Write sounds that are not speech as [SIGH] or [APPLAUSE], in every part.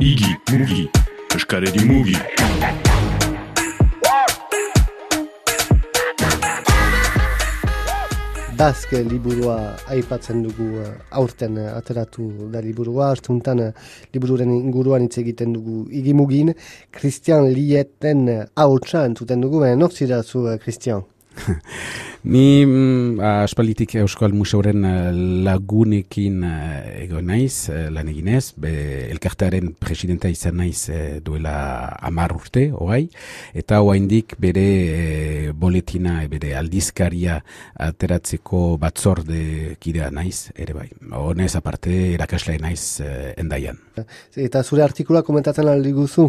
Igi, mugi, eskaredi mugi. Bazke liburua aipatzen dugu uh, aurten uh, ateratu da liburua, astuntan uh, libururen inguruan hitz egiten dugu igimugin, Christian Lieten uh, hautsa entzuten dugu, baina nor zira zu, Christian? [LAUGHS] Ni mm, aspalitik Euskal Museoren eh, lagunekin uh, ego naiz, uh, lan eginez, be, elkartearen presidenta izan naiz uh, duela amar urte, oai, eta oaindik bere uh, boletina, bere aldizkaria ateratzeko batzorde kidea naiz, ere bai. Honez aparte erakasle naiz uh, endaian. Eta zure artikula komentatzen aldi guzu?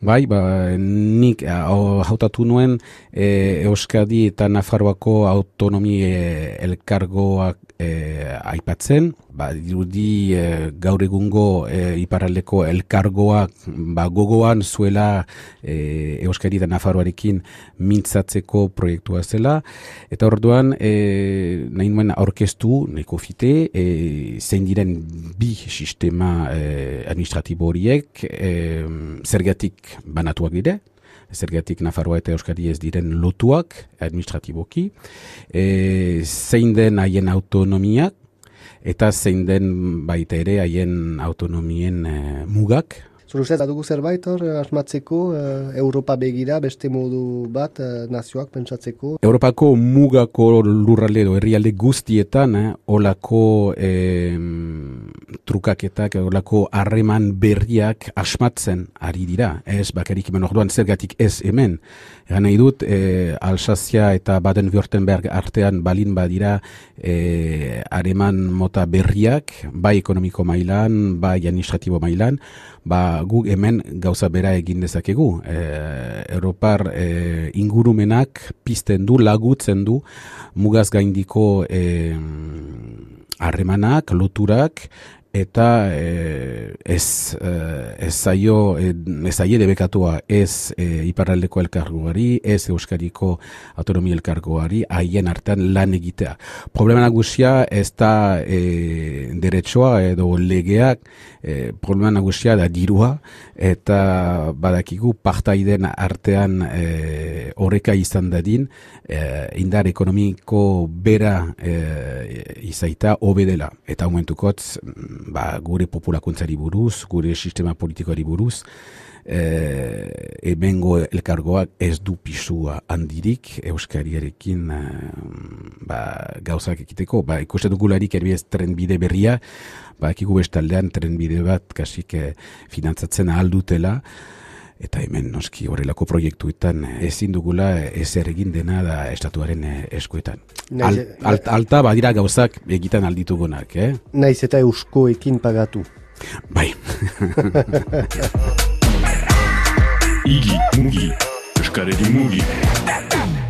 Bai, ba, nik hautatu nuen Euskadi eta Nafarroako autonomi e, elkargoak e, aipatzen, ba, dirudi e, gaur egungo e, iparaldeko elkargoak ba, gogoan zuela e, Euskari da Nafarroarekin mintzatzeko proiektua zela, eta orduan e, nahi nuen aurkeztu, neko fite, e, zein diren bi sistema e, administratibo horiek, e, zergatik banatuak dire, zergatik Nafarroa eta Euskadi ez diren lotuak administratiboki, e, zein den haien autonomiak, eta zein den baita ere haien autonomien e, mugak, Zuruzet, adugu zerbait hor, eh, asmatzeko, uh, Europa begira, beste modu bat, uh, nazioak pentsatzeko? Europako mugako lurralde edo herrialde guztietan, eh, olako eh, trukaketak, olako harreman berriak asmatzen ari dira. Ez bakarik hemen orduan zergatik ez hemen. Egan nahi dut, eh, Alsazia eta Baden-Württemberg artean balin badira harreman mota berriak, bai ekonomiko mailan, bai administratibo mailan, ba, guk hemen gauza bera egin dezakegu. E, Europar e, ingurumenak pizten du, lagutzen du, mugaz gaindiko e, harremanak, loturak, eta e, ez e, ez zaio e, ez zaie debekatua ez e, iparraldeko elkargoari, ez euskariko autonomia elkargoari haien artean lan egitea. Problema nagusia ez da e, derechoa edo legeak e, problema nagusia da dirua eta badakigu partaiden artean e, horreka izan dadin e, indar ekonomiko bera e, izaita obedela eta momentukotz ba, gure populakuntzari buruz, gure sistema politikoari buruz, e, ebengo elkargoak ez du pisua handirik euskariarekin e, ba, gauzak ekiteko. Ba, ikusten dugularik erbiez trenbide berria, ba, ekigu bestaldean trenbide bat kasik e, finantzatzen ahaldutela, eta hemen noski horrelako proiektuetan ezin dugula ezer egin dena da estatuaren eskuetan. Al, alta badira gauzak egiten alditugunak, eh? Naiz eta euskoekin pagatu. Bai. [LAUGHS] Igi, mugi, eskaredi mugi.